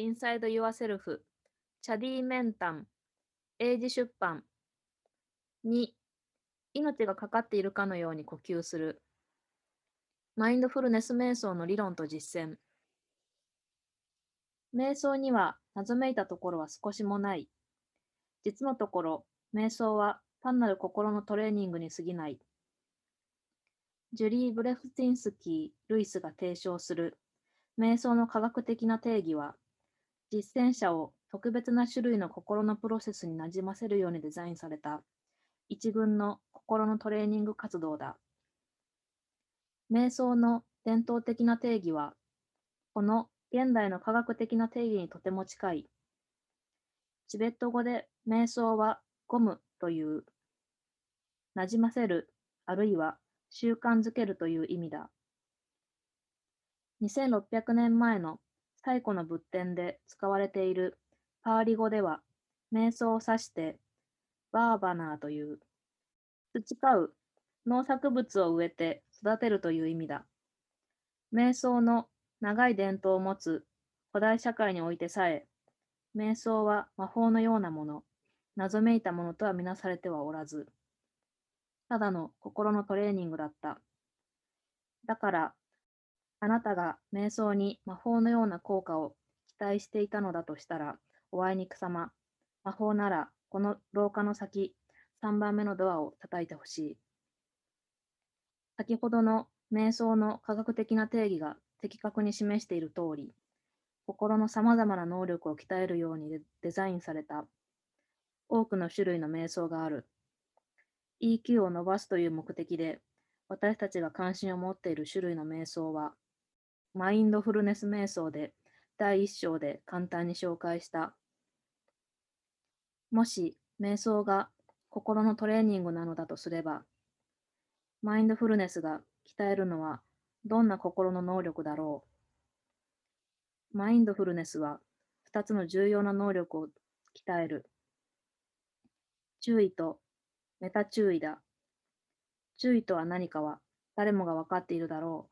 Inside Yourself チャディ・メンタン英字出版2命がかかっているかのように呼吸するマインドフルネス瞑想の理論と実践瞑想には謎めいたところは少しもない。実のところ、瞑想は単なる心のトレーニングに過ぎない。ジュリー・ブレフティンスキー・ルイスが提唱する瞑想の科学的な定義は、実践者を特別な種類の心のプロセスになじませるようにデザインされた一群の心のトレーニング活動だ。瞑想の伝統的な定義は、この現代の科学的な定義にとても近い。チベット語で瞑想はゴムという、なじませる、あるいは習慣づけるという意味だ。2600年前の最古の仏典で使われているパーリ語では、瞑想を指してバーバナーという、培う農作物を植えて育てるという意味だ。瞑想の長い伝統を持つ古代社会においてさえ、瞑想は魔法のようなもの、謎めいたものとはみなされてはおらず、ただの心のトレーニングだった。だから、あなたが瞑想に魔法のような効果を期待していたのだとしたら、おあいにくさま、魔法ならこの廊下の先、3番目のドアを叩いてほしい。先ほどの瞑想の科学的な定義が的確に示している通り、心のさまざまな能力を鍛えるようにデザインされた多くの種類の瞑想がある。EQ を伸ばすという目的で、私たちが関心を持っている種類の瞑想は、マインドフルネス瞑想で第一章で簡単に紹介した。もし瞑想が心のトレーニングなのだとすれば、マインドフルネスが鍛えるのはどんな心の能力だろう。マインドフルネスは2つの重要な能力を鍛える。注意とメタ注意だ。注意とは何かは誰もが分かっているだろう。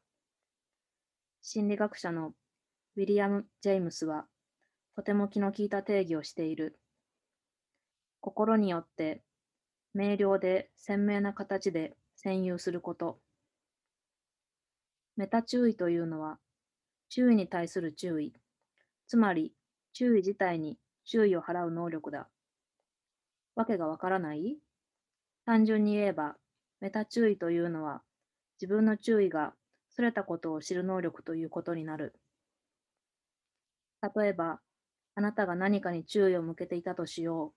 心理学者のウィリアム・ジェイムスはとても気の利いた定義をしている。心によって明瞭で鮮明な形で占有すること。メタ注意というのは、注意に対する注意、つまり注意自体に注意を払う能力だ。わけがわからない？単純に言えば、メタ注意というのは、自分の注意がそれたことを知る能力ということになる。例えば、あなたが何かに注意を向けていたとしよ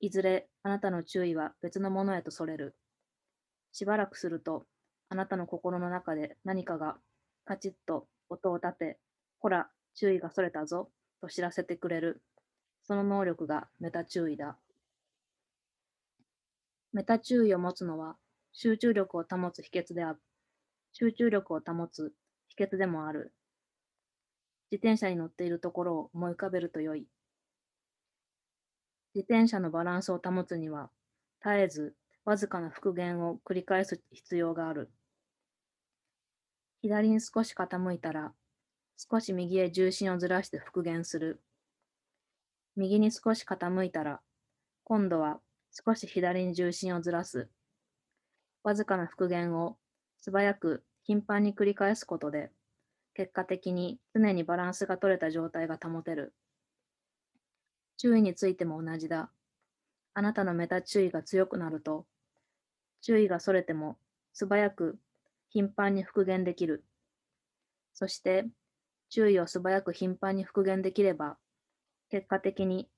う。いずれあなたの注意は別のものへとそれる。しばらくすると、あなたの心の中で何かがカチッと音を立て、ほら、注意がそれたぞ、と知らせてくれる。その能力がメタ注意だ。メタ注意を持つのは集中力を保つ秘訣であ。集中力を保つ秘訣でもある。自転車に乗っているところを思い浮かべるとよい。自転車のバランスを保つには、絶えずわずかな復元を繰り返す必要がある。左に少し傾いたら、少し右へ重心をずらして復元する。右に少し傾いたら、今度は少し左に重心をずらす。わずかな復元を素早く頻繁に繰り返すことで、結果的に常にバランスが取れた状態が保てる。注意についても同じだ。あなたのメタ注意が強くなると、注意がそれても素早く頻繁に復元できる。そして、注意を素早く頻繁に復元できれば、結果的に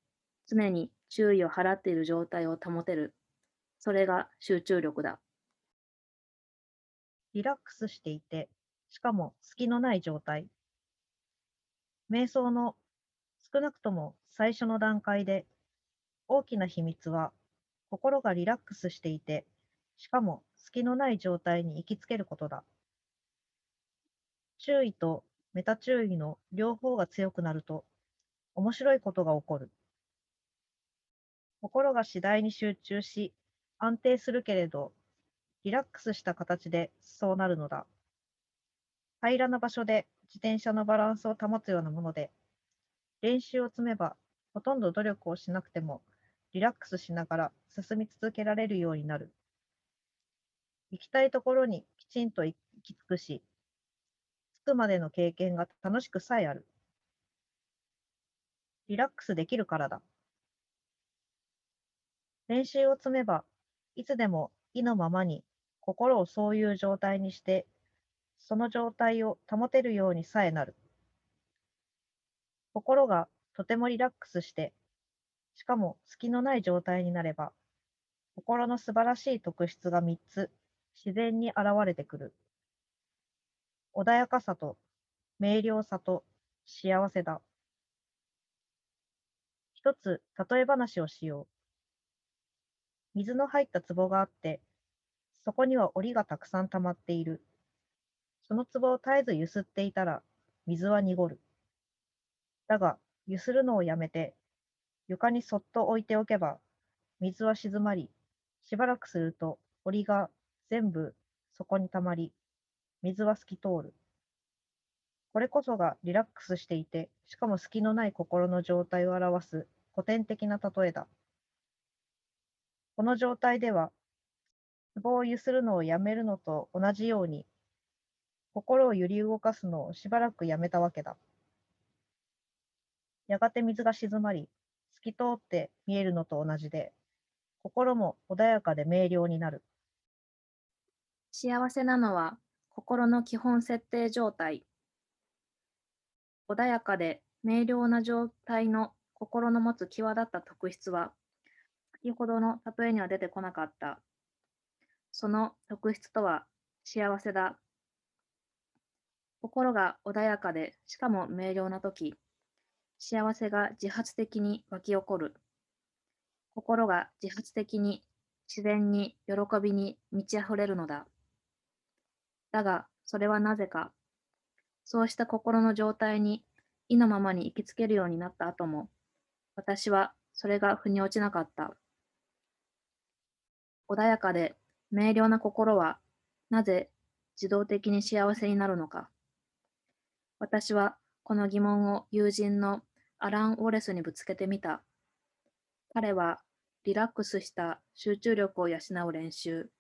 常に注意を払っている状態を保てる。それが集中力だ。リラックスしていて、しかも隙のない状態。瞑想の少なくとも最初の段階で、大きな秘密は、心がリラックスしていて、しかも隙のない状態に行きつけることだ。注意とメタ注意の両方が強くなると、面白いことが起こる。心が次第に集中し、安定するけれど、リラックスした形でそうなるのだ。平らな場所で自転車のバランスを保つようなもので、練習を積めば、ほとんど努力をしなくても、リラックスしながら進み続けられるようになる。行きたいところにきちんと行き着くし、着くまでの経験が楽しくさえある。リラックスできるからだ。練習を積めば、いつでも意のままに心をそういう状態にして、その状態を保てるようにさえなる。心がとてもリラックスして、しかも隙のない状態になれば、心の素晴らしい特質が3つ自然に現れてくる。穏やかさと明瞭さと幸せだ。一つ例え話をしよう。水の入った壺があって、そこには檻がたくさん溜まっている。その壺を絶えずゆすっていたら、水は濁る。だが、ゆするのをやめて、床にそっと置いておけば、水は静まり、しばらくすると檻が全部そこに溜まり、水は透き通る。これこそがリラックスしていて、しかも隙のない心の状態を表す古典的な例えだ。この状態では、壺をゆするのをやめるのと同じように、心を揺り動かすのをしばらくやめたわけだ。やがて水が静まり、透き通って見えるのと同じで、心も穏やかで明瞭になる。幸せなのは心の基本設定状態。穏やかで明瞭な状態の心の持つ際立った特質は、先ほどの例えには出てこなかった。その特質とは幸せだ。心が穏やかで、しかも明瞭なとき、幸せが自発的に湧き起こる。心が自発的に自然に喜びに満ち溢れるのだ。だが、それはなぜか。そうした心の状態に意のままに行きつけるようになった後も、私はそれが腑に落ちなかった。穏やかで明瞭な心は、なぜ自動的に幸せになるのか。私はこの疑問を友人のアラン・ウォレスにぶつけてみた。彼はリラックスした集中力を養う練習、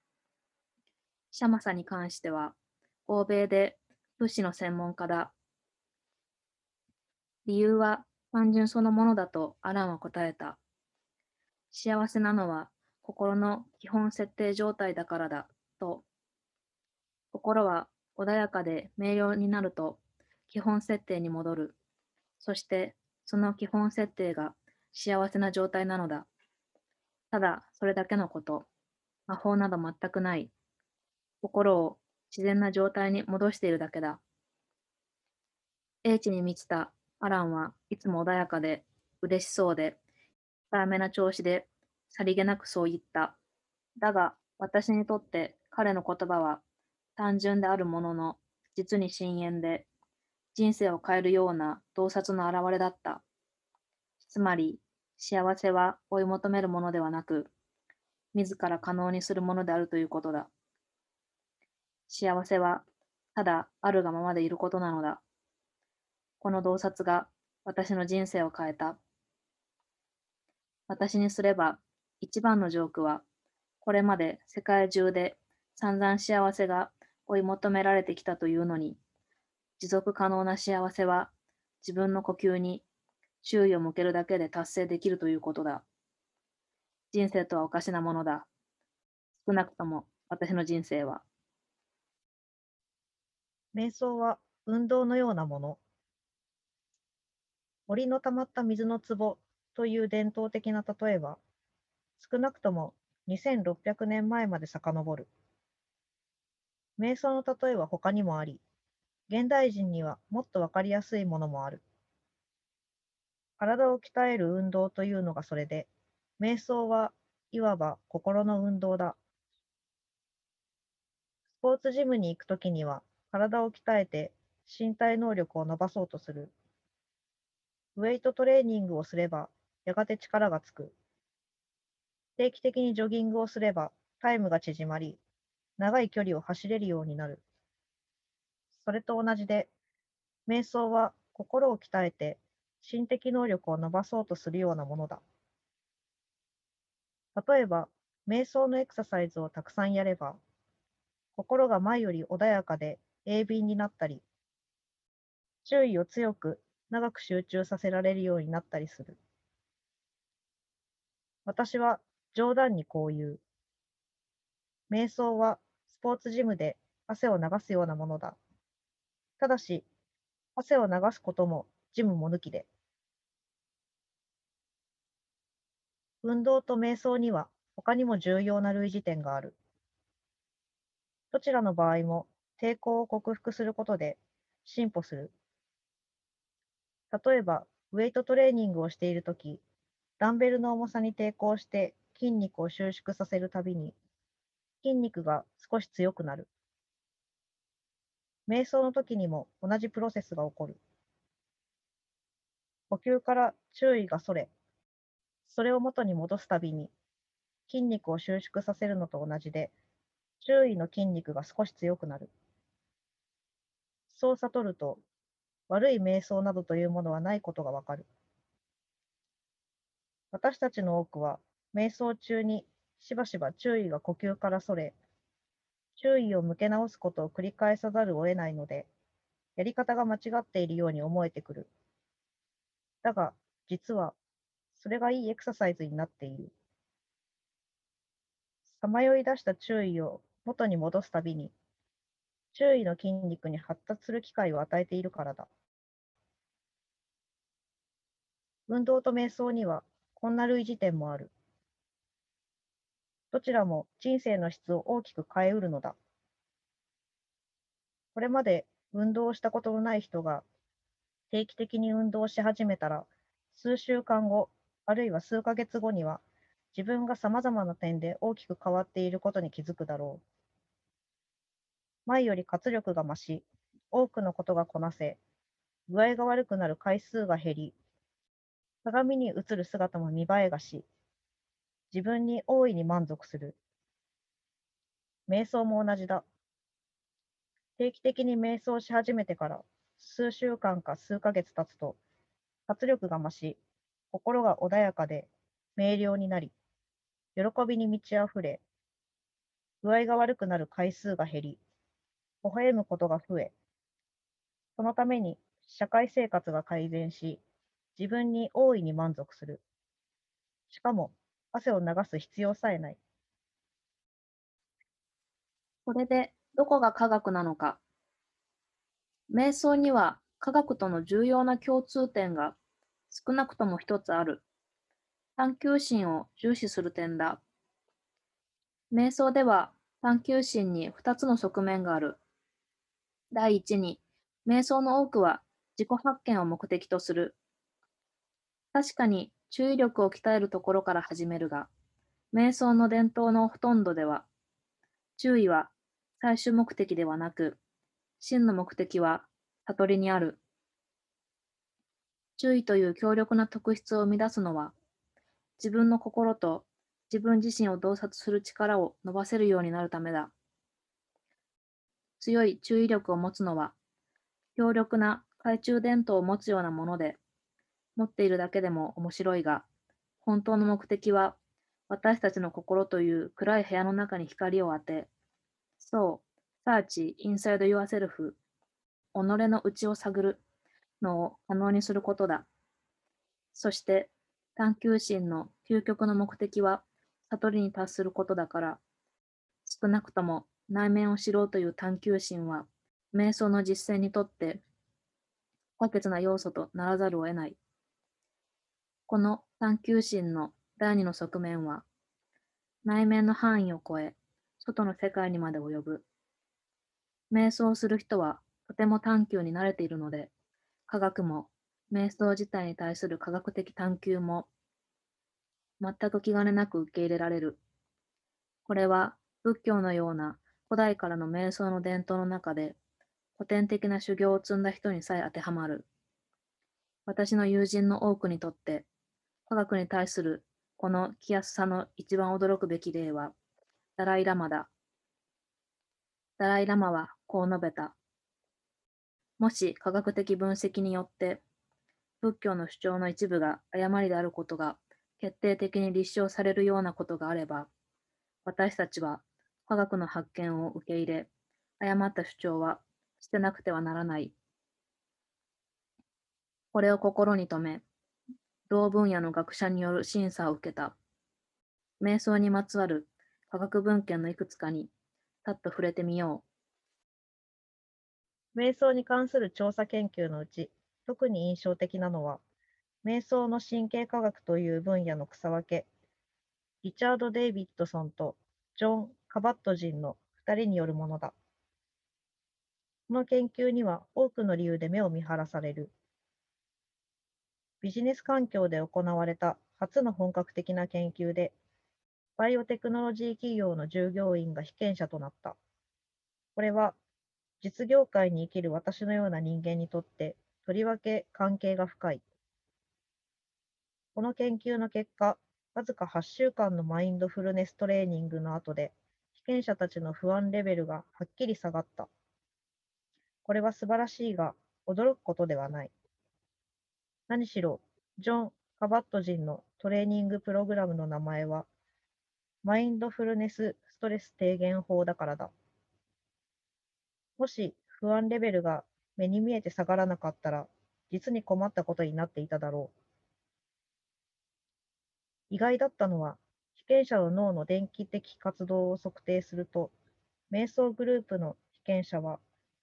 シャマサに関しては、欧米で物資の専門家だ。理由は単純そのものだとアランは答えた。幸せなのは心の基本設定状態だからだと。心は穏やかで明瞭になると基本設定に戻る。そしてその基本設定が幸せな状態なのだ。ただそれだけのこと。魔法など全くない。心を自然な状態に戻しているだけだ。英知に満ちたアランはいつも穏やかで嬉しそうで、控えめな調子でさりげなくそう言った。だが私にとって彼の言葉は単純であるものの実に深遠で人生を変えるような洞察の表れだった。つまり幸せは追い求めるものではなく自ら可能にするものであるということだ。幸せはただあるがままでいることなのだ。この洞察が私の人生を変えた。私にすれば一番のジョークは、これまで世界中で散々幸せが追い求められてきたというのに、持続可能な幸せは自分の呼吸に注意を向けるだけで達成できるということだ。人生とはおかしなものだ。少なくとも私の人生は。瞑想は運動のようなもの。森の溜まった水の壺という伝統的な例えは、少なくとも2600年前まで遡る。瞑想の例えは他にもあり、現代人にはもっとわかりやすいものもある。体を鍛える運動というのがそれで、瞑想はいわば心の運動だ。スポーツジムに行くときには、体を鍛えて身体能力を伸ばそうとする。ウェイトトレーニングをすれば、やがて力がつく。定期的にジョギングをすれば、タイムが縮まり、長い距離を走れるようになる。それと同じで、瞑想は心を鍛えて心的能力を伸ばそうとするようなものだ。例えば、瞑想のエクササイズをたくさんやれば、心が前より穏やかで鋭敏になったり、注意を強く長く集中させられるようになったりする。私は冗談にこう言う。瞑想はスポーツジムで汗を流すようなものだ。ただし、汗を流すこともジムも抜きで。運動と瞑想には他にも重要な類似点がある。どちらの場合も抵抗を克服することで進歩する。例えば、ウェイトトレーニングをしているとき、ダンベルの重さに抵抗して筋肉を収縮させるたびに、筋肉が少し強くなる。瞑想の時にも同じプロセスが起こる。呼吸から注意がそれ、それを元に戻すたびに筋肉を収縮させるのと同じで、周囲の筋肉が少し強くなる。そう悟ると、悪い瞑想などというものはないことがわかる。私たちの多くは、瞑想中にしばしば注意が呼吸からそれ、注意を向け直すことを繰り返さざるを得ないので、やり方が間違っているように思えてくる。だが、実は、それがいいエクササイズになっている。さまよい出した注意を元に戻すたびに、周囲の筋肉に発達する機会を与えているからだ。運動と瞑想にはこんな類似点もある。どちらも人生の質を大きく変えうるのだ。これまで運動をしたことのない人が定期的に運動し始めたら、数週間後、あるいは数ヶ月後には自分が様々な点で大きく変わっていることに気づくだろう。前より活力が増し、多くのことがこなせ、具合が悪くなる回数が減り、鏡に映る姿も見栄えがし、自分に大いに満足する。瞑想も同じだ。定期的に瞑想し始めてから数週間か数ヶ月経つと、活力が増し、心が穏やかで明瞭になり、喜びに満ち溢れ、具合が悪くなる回数が減り、微笑むことが増え、そのために社会生活が改善し、自分に大いに満足する。しかも、汗を流す必要さえない。これで、どこが科学なのか。瞑想には科学との重要な共通点が少なくとも一つある。探求心を重視する点だ。瞑想では探求心に2つの側面がある。第一に、瞑想の多くは自己発見を目的とする。確かに注意力を鍛えるところから始めるが、瞑想の伝統のほとんどでは、注意は最終目的ではなく、真の目的は悟りにある。注意という強力な特質を生み出すのは、自分の心と自分自身を洞察する力を伸ばせるようになるためだ。強い注意力を持つのは、強力な懐中電灯を持つようなもので、持っているだけでも面白いが、本当の目的は、私たちの心という暗い部屋の中に光を当て、そう、search inside yourself、己の内を探るのを可能にすることだ。そして、探求心の究極の目的は悟りに達することだから、少なくとも内面を知ろうという探求心は、瞑想の実践にとって不可欠な要素とならざるを得ない。この探求心の第二の側面は、内面の範囲を超え、外の世界にまで及ぶ。瞑想する人はとても探求に慣れているので、科学も瞑想自体に対する科学的探求も全く気兼ねなく受け入れられる。これは仏教のような古代からの瞑想の伝統の中で古典的な修行を積んだ人にさえ当てはまる。私の友人の多くにとって科学に対するこの気安さの一番驚くべき例はダライラマだ。ダライラマはこう述べた。もし科学的分析によって仏教の主張の一部が誤りであることが決定的に立証されるようなことがあれば、私たちは科学の発見を受け入れ、誤った主張は捨てなくてはならない。これを心に留め、同分野の学者による審査を受けた。瞑想にまつわる科学文献のいくつかに、たっと触れてみよう。瞑想に関する調査研究のうち、特に印象的なのは、瞑想の神経科学という分野の草分け、リチャード・デイビッドソンとジョン・カバット人の2人によるものだ。この研究には多くの理由で目を見張らされる。ビジネス環境で行われた初の本格的な研究で、バイオテクノロジー企業の従業員が被験者となった。これは、実業界に生きる私のような人間にとって、とりわけ関係が深い。この研究の結果、わずか8週間のマインドフルネストレーニングの後で、被験者たちの不安レベルがはっきり下がった。これは素晴らしいが、驚くことではない。何しろ、ジョン・カバット人のトレーニングプログラムの名前は、マインドフルネスストレス低減法だからだ。もし不安レベルが目に見えて下がらなかったら、実に困ったことになっていただろう。意外だったのは、被験者の脳の電気的活動を測定すると、瞑想グループの被験者は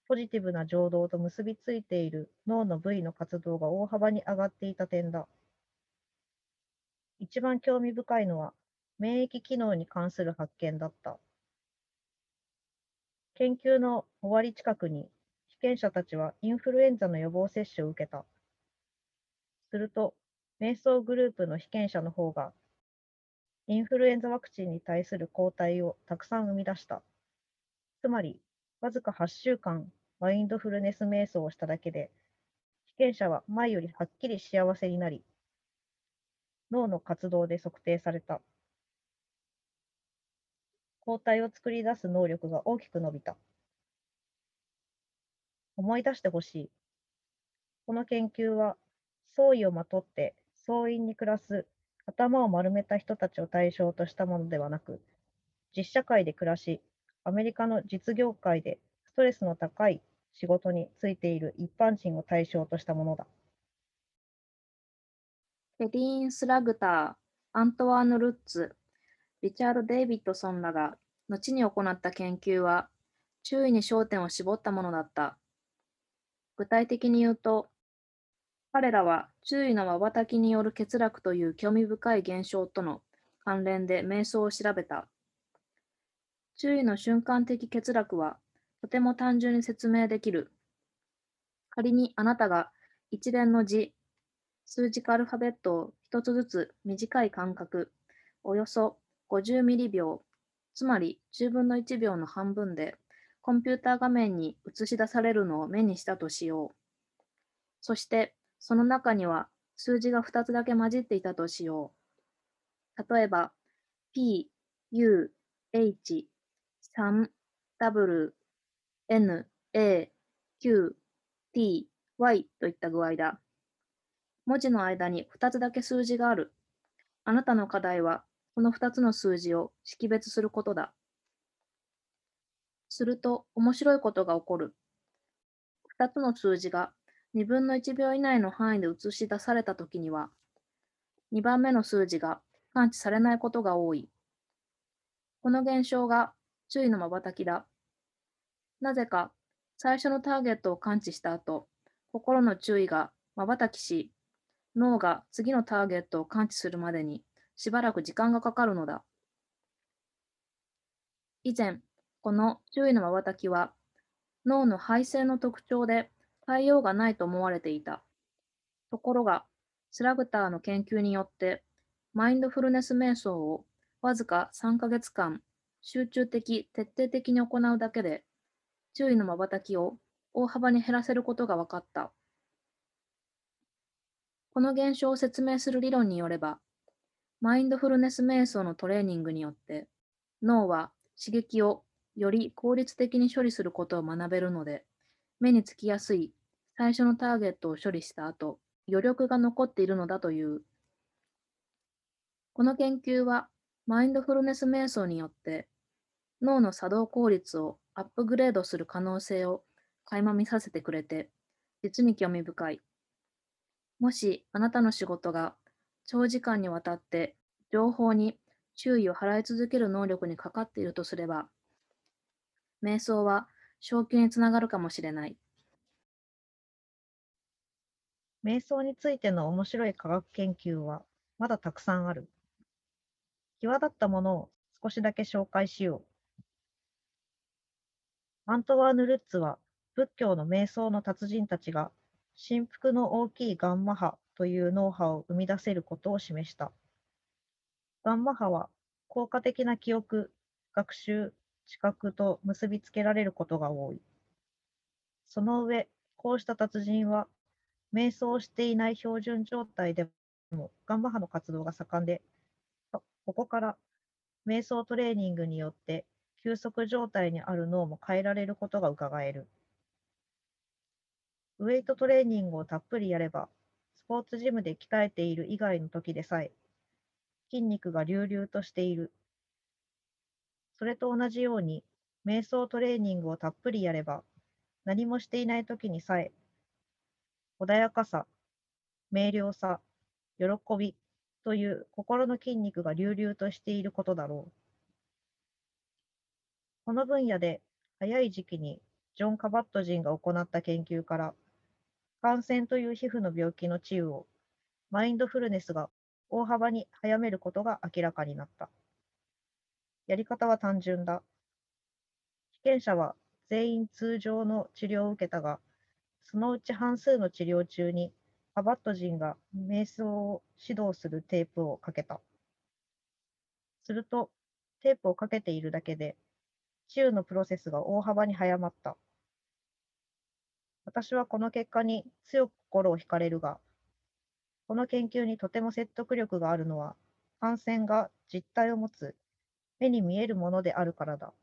ポジティブな情動と結びついている脳の部位の活動が大幅に上がっていた点だ。一番興味深いのは、免疫機能に関する発見だった。研究の終わり近くに、被験者たちはインフルエンザの予防接種を受けた。すると、瞑想グループの被験者の方が、インフルエンザワクチンに対する抗体をたくさん生み出した。つまり、わずか8週間マインドフルネス瞑想をしただけで、被験者は前よりはっきり幸せになり、脳の活動で測定された。抗体を作り出す能力が大きく伸びた。思い出してほしい。この研究は、装意をまとって総員に暮らす頭を丸めた人たちを対象としたものではなく、実社会で暮らし、アメリカの実業界でストレスの高い仕事についている一般人を対象としたものだ。ケリーン・スラグター、アントワーヌ・ルッツ、リチャード・デイビッドソンらが後に行った研究は、注意に焦点を絞ったものだった。具体的に言うと、彼らは注意の瞬きによる欠落という興味深い現象との関連で瞑想を調べた。注意の瞬間的欠落はとても単純に説明できる。仮にあなたが一連の字、数字アルファベットを一つずつ短い間隔、およそ50ミリ秒、つまり10分の1秒の半分で、コンピューター画面に映し出されるのを目にしたとしよう。そして、その中には数字が2つだけ混じっていたとしよう。例えば、P、U、H、3、W、N、A、Q、T、Y といった具合だ。文字の間に2つだけ数字がある。あなたの課題は、この2つの数字を識別することだ。すると、面白いことが起こる。2つの数字が2分の1秒以内の範囲で映し出されたときには、2番目の数字が感知されないことが多い。この現象が注意の瞬きだ。なぜか、最初のターゲットを感知した後、心の注意が瞬きし、脳が次のターゲットを感知するまでにしばらく時間がかかるのだ。以前、この注意の瞬きは、脳の配線の特徴で対応がないと思われていた。ところが、スラグターの研究によって、マインドフルネス瞑想をわずか3ヶ月間集中的、徹底的に行うだけで注意の瞬きを大幅に減らせることが分かった。この現象を説明する理論によれば、マインドフルネス瞑想のトレーニングによって、脳は刺激をより効率的に処理することを学べるので、目につきやすい最初のターゲットを処理した後、余力が残っているのだという。この研究は、マインドフルネス瞑想によって脳の作動効率をアップグレードする可能性を垣間見させてくれて、実に興味深い。もしあなたの仕事が長時間にわたって情報に注意を払い続ける能力にかかっているとすれば、瞑想は昇級につながるかもしれない。瞑想についての面白い科学研究はまだたくさんある。際立ったものを少しだけ紹介しよう。アントワーヌ・ルッツは仏教の瞑想の達人たちが振幅の大きいガンマ波という脳波を生み出せることを示した。ガンマ波は効果的な記憶、学習、知覚と結びつけられることが多い。その上、こうした達人は瞑想をしていない標準状態でもガンマ波の活動が盛んで、ここから瞑想トレーニングによって休息状態にある脳も変えられることが伺える。ウェイトトレーニングをたっぷりやれば、スポーツジムで鍛えている以外の時でさえ、筋肉が隆々としている。それと同じように、瞑想トレーニングをたっぷりやれば、何もしていない時にさえ、穏やかさ、明瞭さ、喜びという心の筋肉が隆々としていることだろう。この分野で早い時期にジョン・カバット人が行った研究から、感染という皮膚の病気の治癒をマインドフルネスが大幅に早めることが明らかになった。やり方は単純だ。被験者は全員通常の治療を受けたが、そのうち半数の治療中にカバット人が瞑想を指導するテープをかけた。すると、テープをかけているだけで治癒のプロセスが大幅に早まった。私はこの結果に強く心を惹かれるが、この研究にとても説得力があるのは、感染が実体を持つ目に見えるものであるからだ。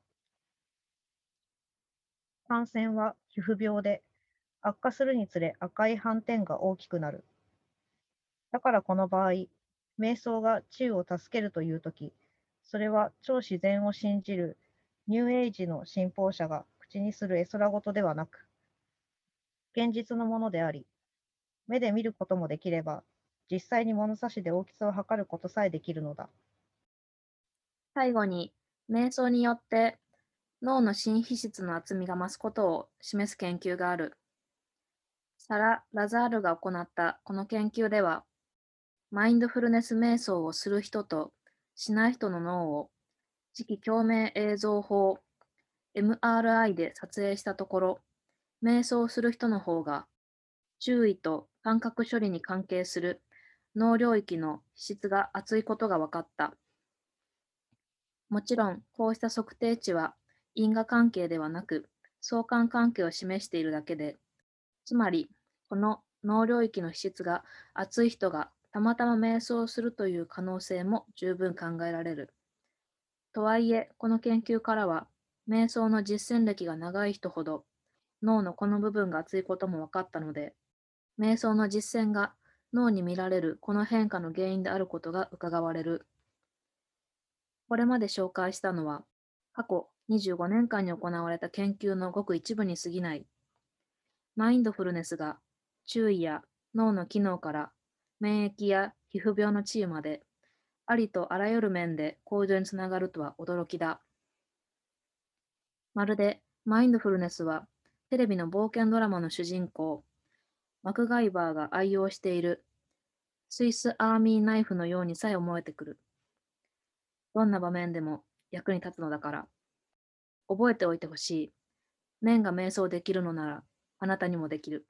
感染は皮膚病で、悪化するにつれ赤い斑点が大きくなる。だからこの場合、瞑想が治癒を助けるというとき、それは超自然を信じるニューエイジの信奉者が口にする絵空事ではなく、現実のものであり、目で見ることもできれば、実際に物差しで大きさを測ることさえできるのだ。最後に、瞑想によって脳の新皮質の厚みが増すことを示す研究がある。サラ・ラザールが行ったこの研究では、マインドフルネス瞑想をする人としない人の脳を磁気共鳴映像法 MRI で撮影したところ、瞑想する人の方が注意と感覚処理に関係する脳領域の質が厚いことが分かった。もちろん、こうした測定値は因果関係ではなく、相関関係を示しているだけで、つまり、この脳領域の質が厚い人がたまたま瞑想するという可能性も十分考えられる。とはいえ、この研究からは、瞑想の実践歴が長い人ほど、脳のこの部分が厚いことも分かったので、瞑想の実践が脳に見られるこの変化の原因であることが伺われる。これまで紹介したのは、過去25年間に行われた研究のごく一部に過ぎない。マインドフルネスが注意や脳の機能から免疫や皮膚病の治癒までありとあらゆる面で向上につながるとは驚きだ。まるでマインドフルネスはテレビの冒険ドラマの主人公、マクガイバーが愛用しているスイスアーミーナイフのようにさえ思えてくる。どんな場面でも役に立つのだから。覚えておいてほしい。面が瞑想できるのなら、あなたにもできる。